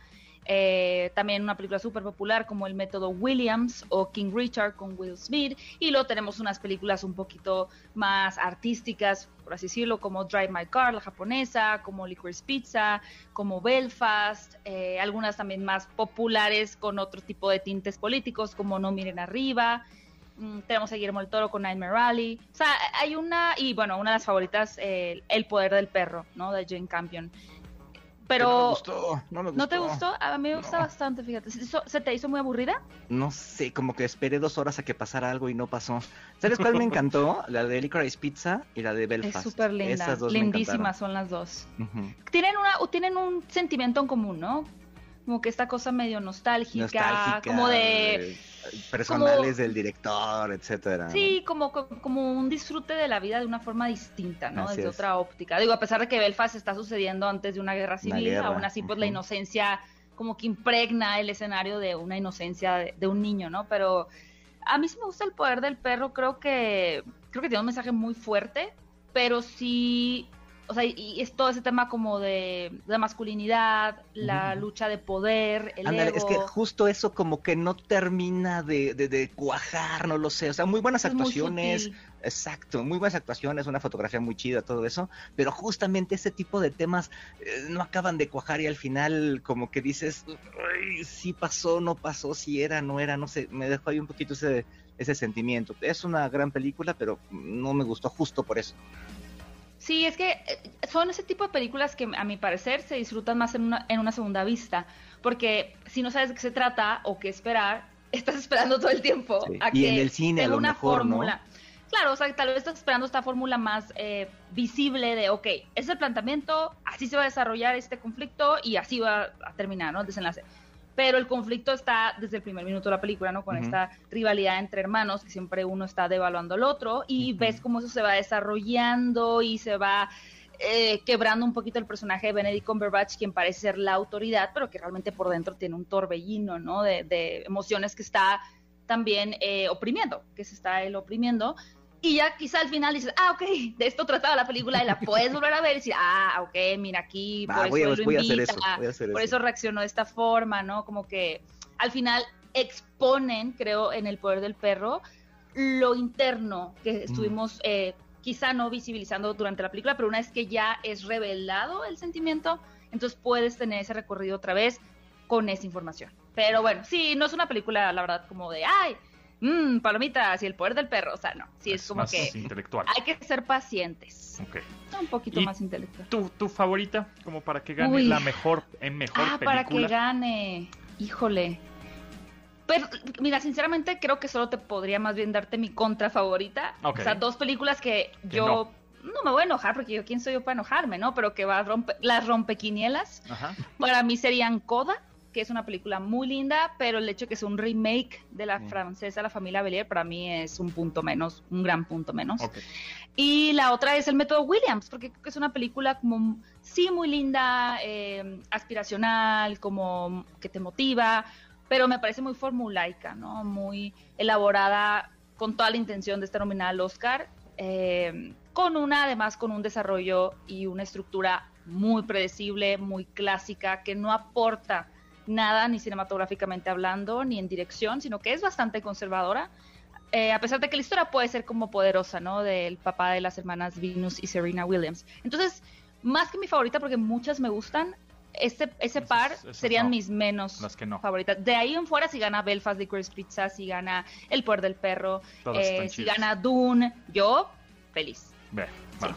eh, también una película súper popular como El Método Williams o King Richard con Will Smith. Y luego tenemos unas películas un poquito más artísticas, por así decirlo, como Drive My Car, la japonesa, como Licorice Pizza, como Belfast, eh, algunas también más populares con otro tipo de tintes políticos, como No Miren Arriba. Mm, tenemos a Guillermo el Toro con Nightmare Rally. O sea, hay una, y bueno, una de las favoritas, El Poder del Perro, ¿no? De Jane Campion. Pero, no me gustó, no me gustó. ¿no te gustó? A mí me gusta No. bastante, fíjate. ¿Se, te hizo muy aburrida? No sé, como que esperé dos horas a que pasara algo y no pasó. ¿Sabes cuál me encantó? La de Licorice Pizza y la de Belfast. Es súper linda. Esas dos Lindísimas son las dos. Tienen, una, o tienen un sentimiento en común, ¿no? Como que esta cosa medio nostálgica, Nostálgica, como de... personales como- del director, etcétera. Sí, como, como un disfrute de la vida de una forma distinta, ¿no? Así Desde es. otra óptica. Digo, a pesar de que Belfast está sucediendo antes de una guerra civil, guerra, aún así, pues la inocencia como que impregna el escenario de una inocencia de, de un niño, ¿no? Pero a mí sí me gusta el poder del perro, creo que creo que tiene un mensaje muy fuerte, pero sí o sea, y es todo ese tema como de la masculinidad, la lucha de poder, el Es que justo eso como que no termina de, de, cuajar, no lo sé. O sea, muy buenas actuaciones. exacto, muy buenas actuaciones, una fotografía muy chida, todo eso. Pero justamente ese tipo de temas eh, no acaban de cuajar y al final como que dices, si pasó, no pasó, si era, no era, no sé. Me dejó ahí un poquito ese, ese sentimiento. Es una gran película, pero no me gustó justo por eso. Sí, es que eh, son ese tipo de películas que a mi parecer se disfrutan más en una, en una segunda vista, porque si no sabes de qué se trata o qué esperar, estás esperando todo el tiempo a y en el cine a lo una fórmula. Claro, o sea, tal vez estás esperando esta fórmula más eh, visible de, ok, es el planteamiento, así se va a desarrollar este conflicto y así va a terminar, ¿no? El desenlace pero el conflicto está desde el primer minuto de la película, ¿no? Con esta rivalidad entre hermanos, que siempre uno está devaluando al otro, y ves cómo eso se va desarrollando y se va eh, quebrando un poquito el personaje de Benedict Cumberbatch, quien parece ser la autoridad, pero que realmente por dentro tiene un torbellino, ¿no? De, emociones que está también eh, oprimiendo, que se está él oprimiendo y ya quizá al final dices, ah, ok, de esto trataba la película y la puedes volver a ver y decir, ah, ok, mira aquí, por eso lo invita, por eso reaccionó de esta forma, ¿no? Como que al final exponen, creo, en El Poder del Perro, lo interno que mm. estuvimos eh, quizá no visibilizando durante la película, pero una vez que ya es revelado el sentimiento, entonces puedes tener ese recorrido otra vez con esa información. Pero bueno, sí, no es una película, la verdad, como de, ay, mmm, palomitas y el poder del perro. O sea, no, sí es, como que intelectual. hay que ser pacientes. Ok. Un poquito más intelectual. ¿Tu, tu favorita? Como para que gane la mejor, en mejor ah, para que gane. Híjole. Pero, mira, sinceramente creo que solo te podría más bien darte mi contra favorita. O sea, dos películas que, yo no. me voy a enojar porque yo quién soy yo para enojarme, ¿no? Pero que va a romper las rompequinielas. Ajá. Para mí serían Coda que es una película muy linda, pero el hecho de que es un remake de la mm. francesa La familia Belier para mí es un punto menos, un gran punto menos. Y la otra es El método Williams, porque creo que es una película como sí muy linda, eh, aspiracional, como que te motiva, pero me parece muy formulaica, ¿no? Muy elaborada con toda la intención de estar nominada al Oscar, eh, con una, además, con un desarrollo y una estructura muy predecible, muy clásica, que no aporta nada ni cinematográficamente hablando, ni en dirección, sino que es bastante conservadora. Eh, a pesar de que la historia puede ser como poderosa, ¿no? Del papá de las hermanas Venus y Serena Williams. Entonces, más que mi favorita, porque muchas me gustan, ese, ese par serían mis menos favoritas. De ahí en fuera, si gana Belfast de Chris Pizza, si gana El Poder del Perro, eh, si gana Dune, yo feliz.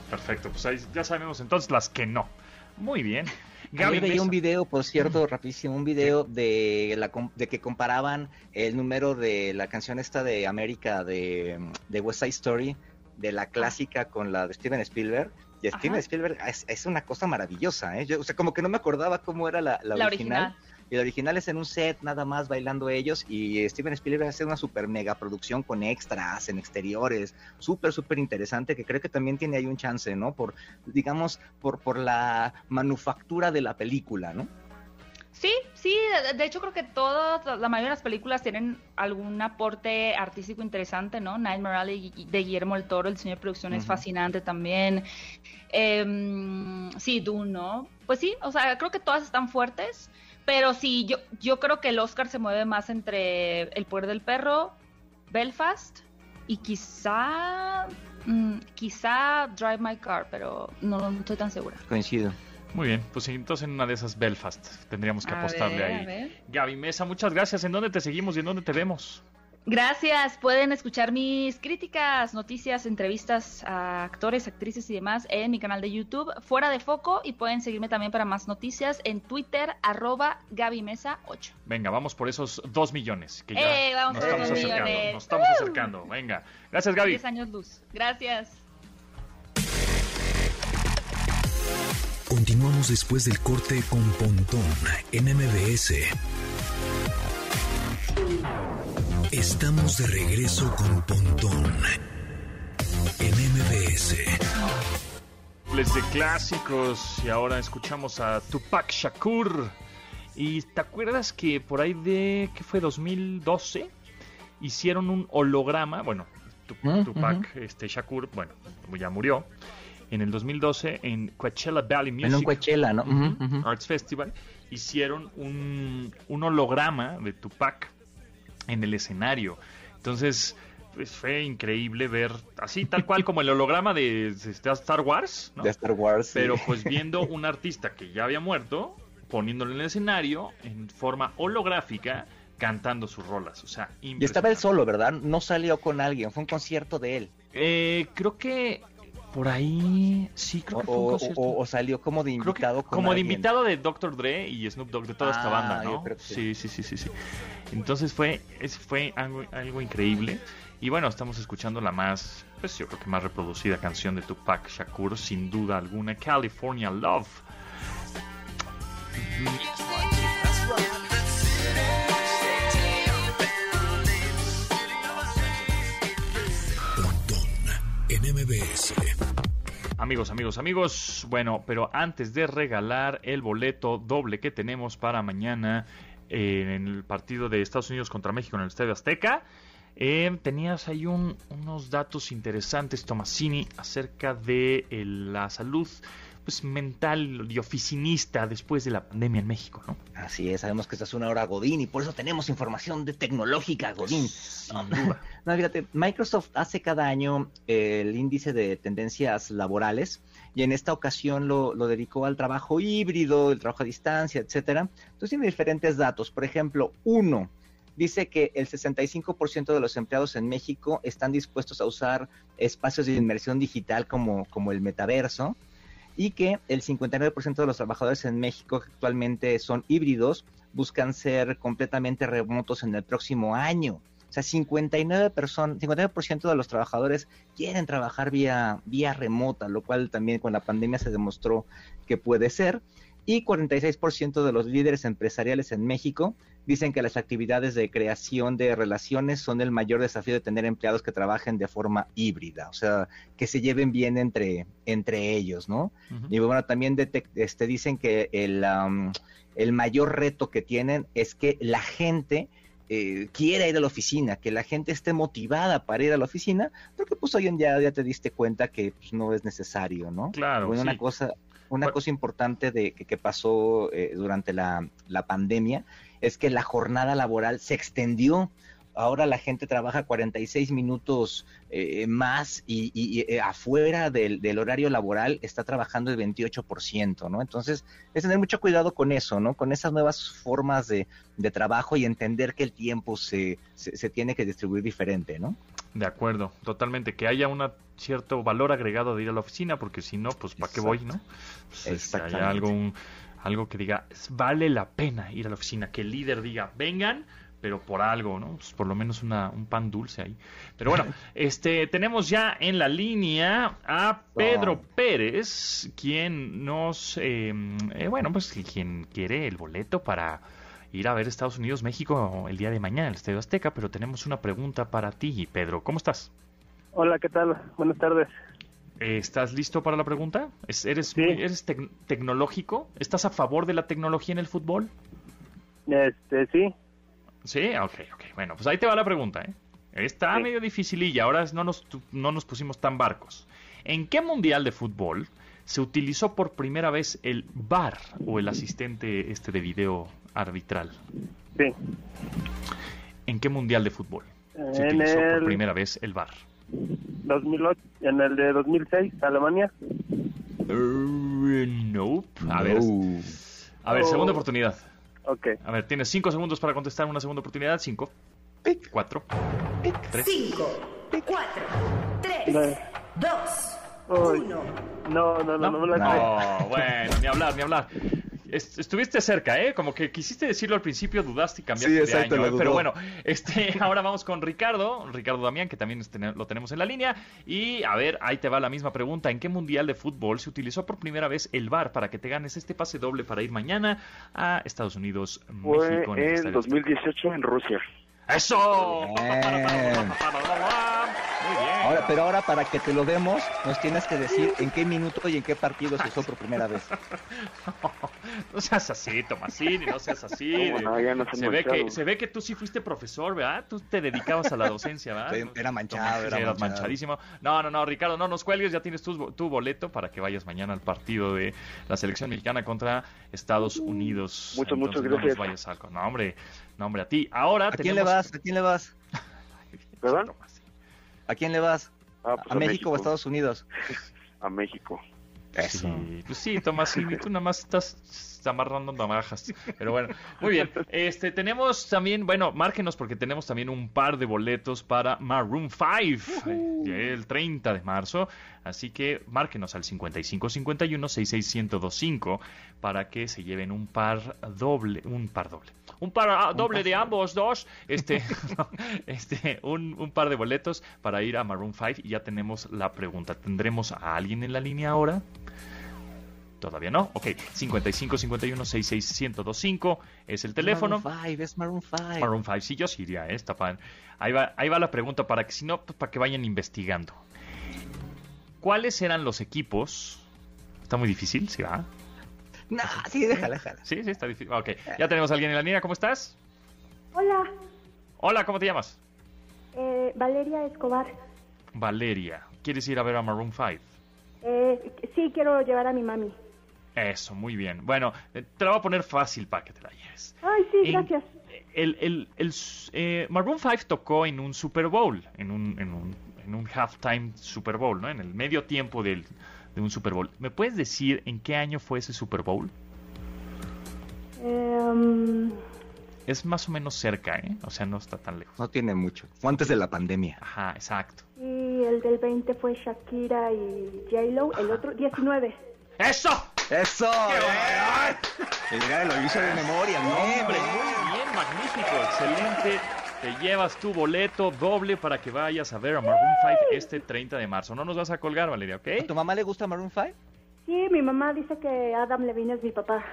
perfecto. Pues ahí ya sabemos entonces las que no. Muy bien. Gaby veía un video, por cierto, rapidísimo, un video de, la, de que comparaban el número de la canción esta de América de, de West Side Story, de la clásica con la de Steven Spielberg. Y Steven Spielberg es, una cosa maravillosa, ¿eh? o sea, como que no me acordaba cómo era la, original. Y el original es en un set, nada más bailando ellos. Y Steven Spielberg hace una super mega producción con extras en exteriores. Súper, súper interesante. Que creo que también tiene ahí un chance, ¿no? Por, digamos, por, por la manufactura de la película, ¿no? Sí, sí, de hecho creo que todas, la mayoría de las películas tienen algún aporte artístico interesante, ¿no? Nightmare Alley de Guillermo el Toro, el diseño de producción es fascinante también. Em, sí, Dune, ¿no? Pues sí, o sea, creo que todas están fuertes. Pero sí, yo, yo creo que el Oscar se mueve más entre El Poder del Perro, Belfast y quizá, mm, quizá Drive My Car, pero no, estoy tan segura. Coincido. Muy bien, pues entonces en una de esas Belfast tendríamos que apostarle ahí. Gaby Mesa, muchas gracias. ¿En dónde te seguimos y en dónde te vemos? Gracias. Pueden escuchar mis críticas, noticias, entrevistas a actores, actrices y demás en mi canal de YouTube, Fuera de Foco, y pueden seguirme también para más noticias en Twitter, arroba Mesa 8 Venga, vamos por esos dos millones que ya eh, nos, estamos acercando, nos estamos acercando. Venga, gracias Gaby. 10 años luz. Gracias. Continuamos después del corte con Pontón en MBS. Estamos de regreso con Pontón en MBS. Les de clásicos y ahora escuchamos a Tupac Shakur. ¿Y te acuerdas que por ahí de, ¿qué fue? 2012 hicieron un holograma, bueno, mm, Tupac este, Shakur, bueno, ya murió, en el 2012 en Coachella Valley Music En un Coachella, ¿no? Arts Festival, hicieron un, un holograma de Tupac en el escenario. Entonces, pues fue increíble ver así, tal cual como el holograma de, de Star Wars, ¿no? De Star Wars. sí. Pero pues viendo un artista que ya había muerto, poniéndolo en el escenario en forma holográfica, cantando sus rolas. O sea, Y estaba él solo, ¿verdad? No salió con alguien, fue un concierto de él. Eh, creo que por ahí, sí, creo O, que fue un o- concierto. o- o salió como de que invitado con como de invitado de Dr. Dre y Snoop Dogg de toda esta Ah, banda, ¿no? sí. Sí, sí, sí, sí, sí. Entonces fue es- fue algo, algo increíble y bueno, estamos escuchando la más pues yo creo que más reproducida canción de Tupac Shakur sin duda alguna, California Love. Amigos, amigos, amigos. Bueno, pero antes de regalar el boleto doble que tenemos para mañana en el partido de Estados Unidos contra México en el Estadio Azteca, eh, tenías ahí un- unos datos interesantes, Tomasini, acerca de eh, la salud pues, mental y oficinista después de la pandemia en México, ¿no? Así es, sabemos que esta es una hora Godín y por eso tenemos información de tecnológica Godín. Sin duda. No, fíjate, Microsoft hace cada año eh, el índice de tendencias laborales y en esta ocasión lo, lo dedicó al trabajo híbrido, el trabajo a distancia, etcétera. Entonces tiene diferentes datos. Por ejemplo, uno dice que el 65% de los empleados en México están dispuestos a usar espacios de inmersión digital como, como el metaverso y que el 59% de los trabajadores en México actualmente son híbridos buscan ser completamente remotos en el próximo año. O sea, 59 personas, 59% de los trabajadores quieren trabajar vía, vía remota, lo cual también con la pandemia se demostró que puede ser. Y 46% de los líderes empresariales en México dicen que las actividades de creación de relaciones son el mayor desafío de tener empleados que trabajen de forma híbrida, o sea, que se lleven bien entre, entre ellos, ¿no? Y bueno, también este, dicen que el, am, el mayor reto que tienen es que la gente eh, quiera ir a la oficina, que la gente esté motivada para ir a la oficina, porque pues hoy en día ya te diste cuenta que pues, no es necesario, ¿no? Claro, Bueno, una cosa, una Bueno. cosa importante de que, que pasó eh, durante la, la pandemia es que la jornada laboral se extendió. Ahora la gente trabaja 46 minutos eh, más y, y- y, eh, afuera del, del horario laboral está trabajando el 28%, ¿no? Entonces, es tener mucho cuidado con eso, ¿no? Con esas nuevas formas de, de trabajo y entender que el tiempo se, se, se tiene que distribuir diferente, ¿no? De acuerdo, totalmente. Que haya un cierto valor agregado de ir a la oficina, porque si no, pues ¿para qué voy, no? Pues, este, Exactamente. algo, un- algo que diga, "Es- vale la pena ir a la oficina. Que el líder diga, vengan, pero por algo, ¿no? Pues por lo menos una, un pan dulce ahí. Pero bueno, este tenemos ya en la línea a Pedro Pérez, quien nos, eh, eh, bueno, pues quien quiere el boleto para ir a ver Estados Unidos, México el día de mañana en el Estadio Azteca, pero tenemos una pregunta para ti, Pedro. ¿Cómo estás? Hola, ¿qué tal? Buenas tardes. ¿Estás listo para la pregunta? ¿Es- ¿Eres, Sí. muy- eres tec- tecnológico? ¿Estás a favor de la tecnología en el fútbol? Este, sí, Sí, ok, ok. Bueno, pues ahí te va la pregunta, ¿eh? Está Sí. medio dificililla, ahora no nos, no nos pusimos tan barcos. ¿En qué mundial de fútbol se utilizó por primera vez el VAR o el asistente este de video arbitral? sí. ¿En qué mundial de fútbol se En utilizó por el primera vez el VAR? 2008, en el de 2006, Alemania. Uh, nope. A ver, No. a ver, Oh. segunda oportunidad. Ok. A ver, tienes cinco segundos para contestar una segunda oportunidad. Cinco, Pic. cuatro, tres. 5, 4, 3, Nueve. 2, Uy. 1. No, no, no, no, me la. No, bueno, ni hablar, ni hablar. Est- Estuviste cerca, ¿eh? Como que quisiste decirlo al principio, dudaste y cambiaste Sí, de exacto, año. lo ¿eh? Pero bueno, este, ahora vamos con Ricardo, Ricardo Damián, que también lo tenemos en la línea. Y a ver, ahí te va la misma pregunta. ¿En qué mundial de fútbol se utilizó por primera vez el VAR para que te ganes este pase doble para ir mañana a Estados Unidos, Fue México? en Estadio 2018 en Rusia. ¡Eso! Bien. Ahora, pero ahora para que te lo demos, nos tienes que decir en qué minuto y en qué partido se usó por primera vez. No seas así, Tomasini, no seas así. ¿Cómo no? Ya no se, ve que, se ve que tú sí fuiste profesor, ¿verdad? Tú te dedicabas a la docencia, ¿verdad? Era manchado, era manchado. manchadísimo. No, no, no, Ricardo, no nos cuelgues, ya tienes tu, tu boleto para que vayas mañana al partido de la selección mexicana contra Estados Unidos. Muchas, muchas Entonces, no gracias. vayas a- No, hombre, no, hombre, a ti. Ahora ¿A quién le tenemos- vas? ¿A quién le vas? ¿Perdón? ¿A quién le vas? Ah, pues ¿A México o a Estados Unidos? A México. Eso. Sí, pues sí, Tomasini, tú nada más estás amarrando navajas. Pero bueno, muy bien. Este, tenemos también, bueno, márgenos porque tenemos también un par de boletos para Maroon 5 eh, el 30 de marzo. Así que márquenos al 5551 66125 para que se lleven un par doble, un par doble. Un par ah, doble de ambos dos, este, este, un, un par de boletos para ir a Maroon 5 y ya tenemos la pregunta. ¿Tendremos a alguien en la línea ahora? Todavía no. Ok, 55 51 66 1025 es el teléfono. Maroon 5, es Maroon 5. Maroon 5, sí, yo sí iría, ¿eh? Está pan. Ahí va, ahí va la pregunta para que si no, pues, para que vayan investigando. ¿Cuáles eran los equipos? Está muy difícil, ¿sí va? No, sí, déjala, déjala. Sí, sí, está difícil. Ok, ya tenemos a alguien en la línea. ¿Cómo estás? Hola, Hola, ¿cómo te llamas? eh, Valeria Escobar. Valeria. ¿Quieres ir a ver a Maroon 5? Eh, sí, quiero llevar a mi mami. Eso, muy bien. Bueno, eh, te la voy a poner fácil para que te la lleves. Ay, sí, En- gracias. El, el, el, eh, Maroon 5 tocó en un Super Bowl, en un, en un, en un halftime Super Bowl, ¿no? En el medio tiempo del, de un Super Bowl. ¿Me puedes decir en qué año fue ese Super Bowl? Em, Es más o menos cerca, ¿eh? O sea, no está tan lejos. No tiene mucho. Fue antes de la pandemia. Ajá, exacto. y el del 20 fue Shakira y J-Lo. El otro, 19. ¡Eso! ¡Eso! ¡Eh! Mira, lo hizo de memoria, no, Hombre, hombre. muy bien, magnífico, excelente. Te llevas tu boleto doble para que vayas a ver a Maroon 5 este 30 de marzo. No nos vas a colgar, Valeria, ¿ok? ¿A tu mamá le gusta Maroon 5? Sí, mi mamá dice que Adam Levine es mi papá.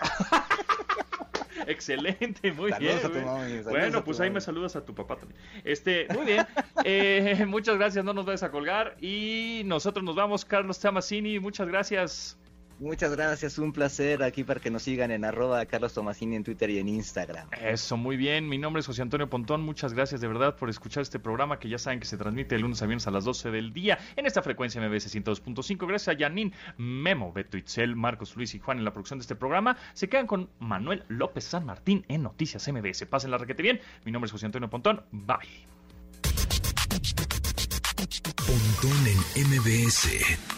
Excelente, muy Saludos bien. a tu güey. mami, saludos bueno, a tu pues ahí mami. me saludas a tu papá también. Este, muy bien. Eh, muchas gracias, no nos vayas a colgar. Y nosotros nos vamos, Carlos Tamasini, muchas gracias. Muchas gracias, un placer aquí para que nos sigan en arroba Carlos Tomasini en Twitter y en Instagram. Eso, muy bien. Mi nombre es José Antonio Pontón. Muchas gracias de verdad por escuchar este programa que ya saben que se transmite de lunes a viernes a las 12 del día en esta frecuencia MBS 102.5. Gracias a Janine, Memo, Beto Itzel, Marcos Luis y Juan en la producción de este programa. Se quedan con Manuel López San Martín en Noticias MBS. Pasen la requete bien. Mi nombre es José Antonio Pontón. Bye. Pontón en MBS.